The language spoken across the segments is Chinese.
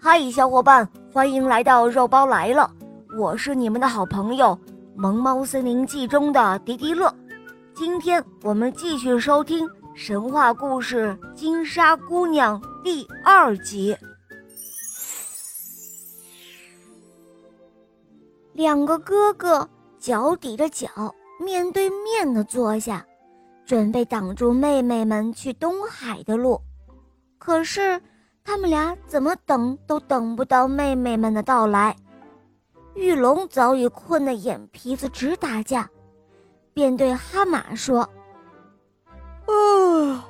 嗨，小伙伴，欢迎来到肉包来了！我是你们的好朋友《萌猫森林记》中的迪迪乐。今天我们继续收听神话故事《金沙姑娘》第二集。两个哥哥脚抵着脚，面对面的坐下，准备挡住妹妹们去东海的路。可是。他们俩怎么等都等不到妹妹们的到来，玉龙早已困得眼皮子直打架，便对哈马说：“啊，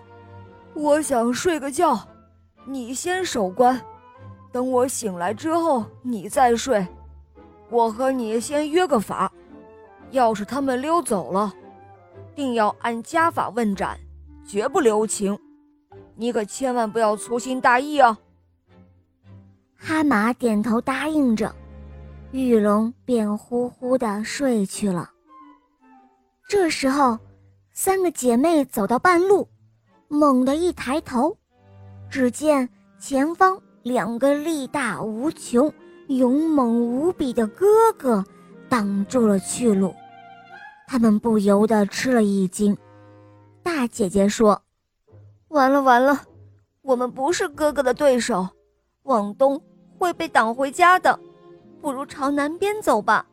我想睡个觉，你先守关，等我醒来之后你再睡。我和你先约个法，要是他们溜走了，定要按家法问斩，绝不留情。”你可千万不要粗心大意啊！哈马点头答应着，玉龙便呼呼的睡去了。这时候，三个姐妹走到半路，猛地一抬头，只见前方两个力大无穷、勇猛无比的哥哥挡住了去路，他们不由得吃了一惊。大姐姐说。完了完了，我们不是哥哥的对手，往东会被挡回家的，不如朝南边走吧。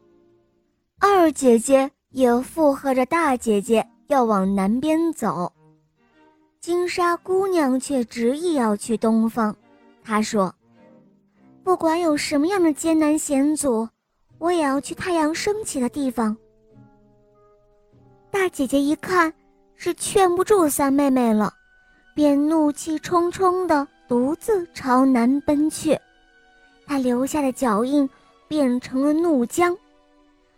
二姐姐也附和着大姐姐要往南边走，金沙姑娘却执意要去东方。她说：“不管有什么样的艰难险阻，我也要去太阳升起的地方。”大姐姐一看是劝不住三妹妹了。便怒气冲冲地独自朝南奔去，他留下的脚印变成了怒江。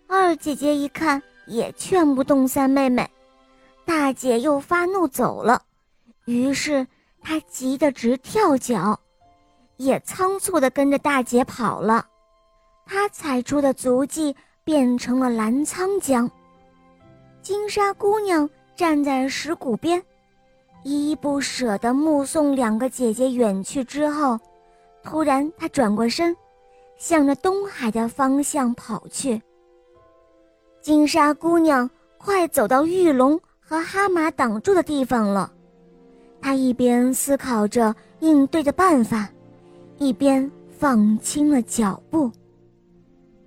二姐姐一看也劝不动三妹妹，大姐又发怒走了，于是她急得直跳脚，也仓促地跟着大姐跑了。她踩出的足迹变成了澜沧江。金沙姑娘站在石谷边。依依不舍地目送两个姐姐远去之后，突然，她转过身，向着东海的方向跑去。金沙姑娘快走到玉龙和哈马挡住的地方了，她一边思考着应对的办法，一边放轻了脚步。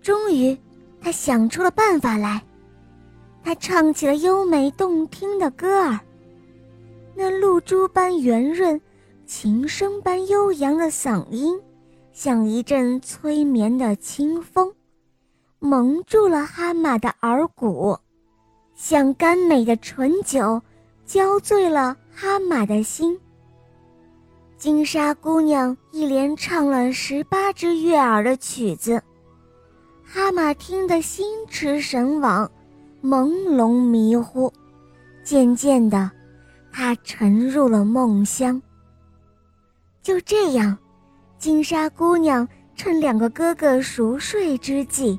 终于，她想出了办法来，她唱起了优美动听的歌儿。那露珠般圆润、琴声般悠扬的嗓音，像一阵催眠的清风，蒙住了哈马的耳骨，像甘美的醇酒，浇醉了哈马的心。金沙姑娘一连唱了十八支悦耳的曲子，哈马听得心驰神往，朦胧迷糊，渐渐的。他沉入了梦乡。就这样，金沙姑娘趁两个哥哥熟睡之际，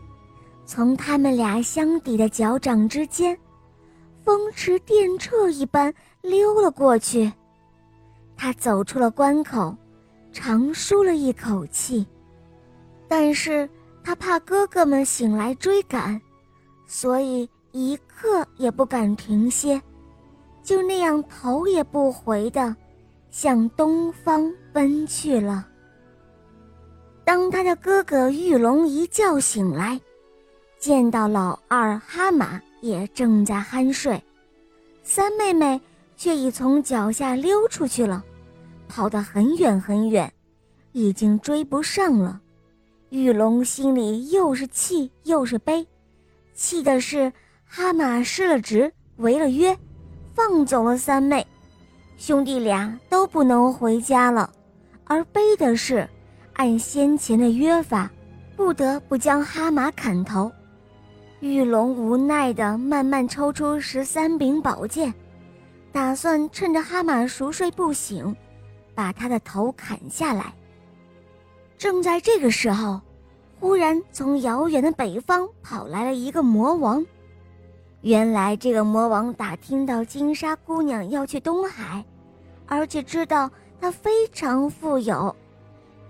从他们俩相抵的脚掌之间，风驰电掣一般溜了过去。她走出了关口，长舒了一口气，但是她怕哥哥们醒来追赶，所以一刻也不敢停歇。就那样头也不回地向东方奔去了。当他的哥哥玉龙一觉醒来，见到老二哈马也正在酣睡，三妹妹却已从脚下溜出去了，跑得很远很远，已经追不上了。玉龙心里又是气又是悲，气的是哈马失了职，违了约。放走了三妹，兄弟俩都不能回家了；而悲的是，按先前的约法，不得不将哈马砍头。玉龙无奈地慢慢抽出十三柄宝剑，打算趁着哈马熟睡不醒，把他的头砍下来。正在这个时候，忽然从遥远的北方跑来了一个魔王。原来这个魔王打听到金沙姑娘要去东海，而且知道她非常富有，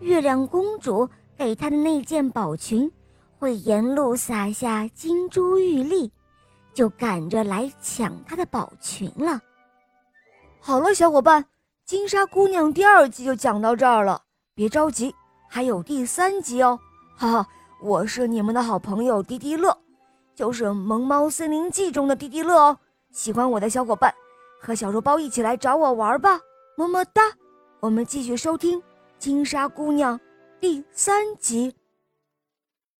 月亮公主给她的那件宝裙会沿路撒下金珠玉粒，就赶着来抢她的宝裙了。好了，小伙伴，金沙姑娘第二集就讲到这儿了，别着急，还有第三集哦。哈哈，我是你们的好朋友滴滴乐，就是《萌猫森林记》中的滴滴乐哦。喜欢我的小伙伴，和小肉包一起来找我玩吧，么么哒。我们继续收听《金沙姑娘》第三集。